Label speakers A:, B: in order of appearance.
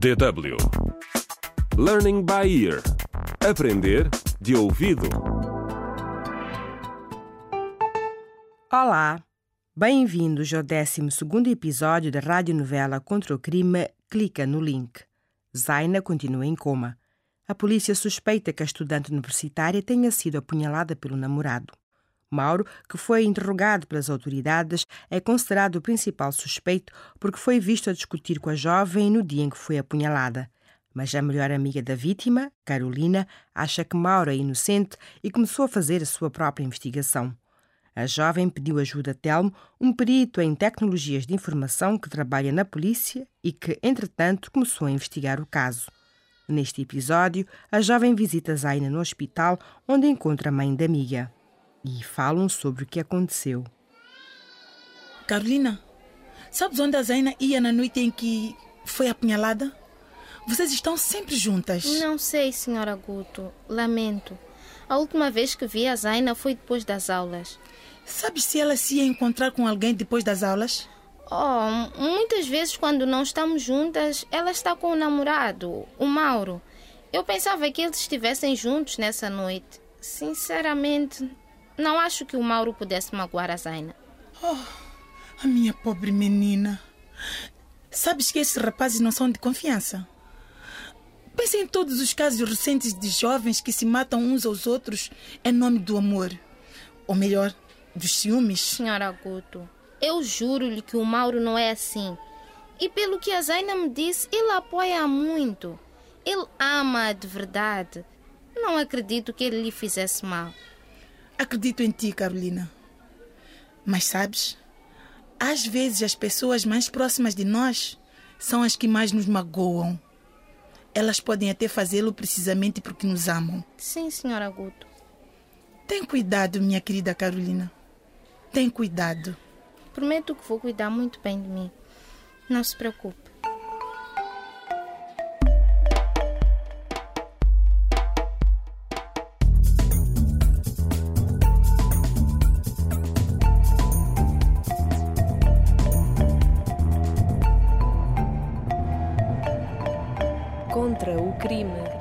A: DW Learning by Ear Aprender de ouvido.
B: Olá, bem-vindos ao 12 episódio da radionovela Contra o Crime Clica no Link. Zaina continua em coma. A polícia suspeita que a estudante universitária tenha sido apunhalada pelo namorado. Mauro, que foi interrogado pelas autoridades, é considerado o principal suspeito porque foi visto a discutir com a jovem no dia em que foi apunhalada. Mas a melhor amiga da vítima, Carolina, acha que Mauro é inocente e começou a fazer a sua própria investigação. A jovem pediu ajuda a Telmo, um perito em tecnologias de informação que trabalha na polícia e que, entretanto, começou a investigar o caso. Neste episódio, a jovem visita Zaina no hospital, onde encontra a mãe da amiga e falam sobre o que aconteceu.
C: Carolina, sabes onde a Zaina ia na noite em que foi apunhalada? Vocês estão sempre juntas.
D: Não sei, senhora Guto. Lamento. A última vez que vi a Zaina foi depois das aulas.
C: Sabes se ela se ia encontrar com alguém depois das aulas?
D: Oh, muitas vezes quando não estamos juntas, ela está com o namorado, o Mauro. Eu pensava que eles estivessem juntos nessa noite. Sinceramente, não acho que o Mauro pudesse magoar a Zaina.
C: Oh, a minha pobre menina. Sabes que esses rapazes não são de confiança. Pensa em todos os casos recentes de jovens que se matam uns aos outros em nome do amor. Ou melhor, dos ciúmes.
D: Senhora Guto, eu juro-lhe que o Mauro não é assim. E pelo que a Zaina me disse, ele apoia muito. Ele ama de verdade. Não acredito que ele lhe fizesse mal.
C: Acredito em ti, Carolina. Mas sabes, às vezes as pessoas mais próximas de nós são as que mais nos magoam. Elas podem até fazê-lo precisamente porque nos amam.
D: Sim, senhora Guto.
C: Tem cuidado, minha querida Carolina. Tem cuidado.
D: Prometo que vou cuidar muito bem de mim. Não se preocupe.
E: Contra o crime.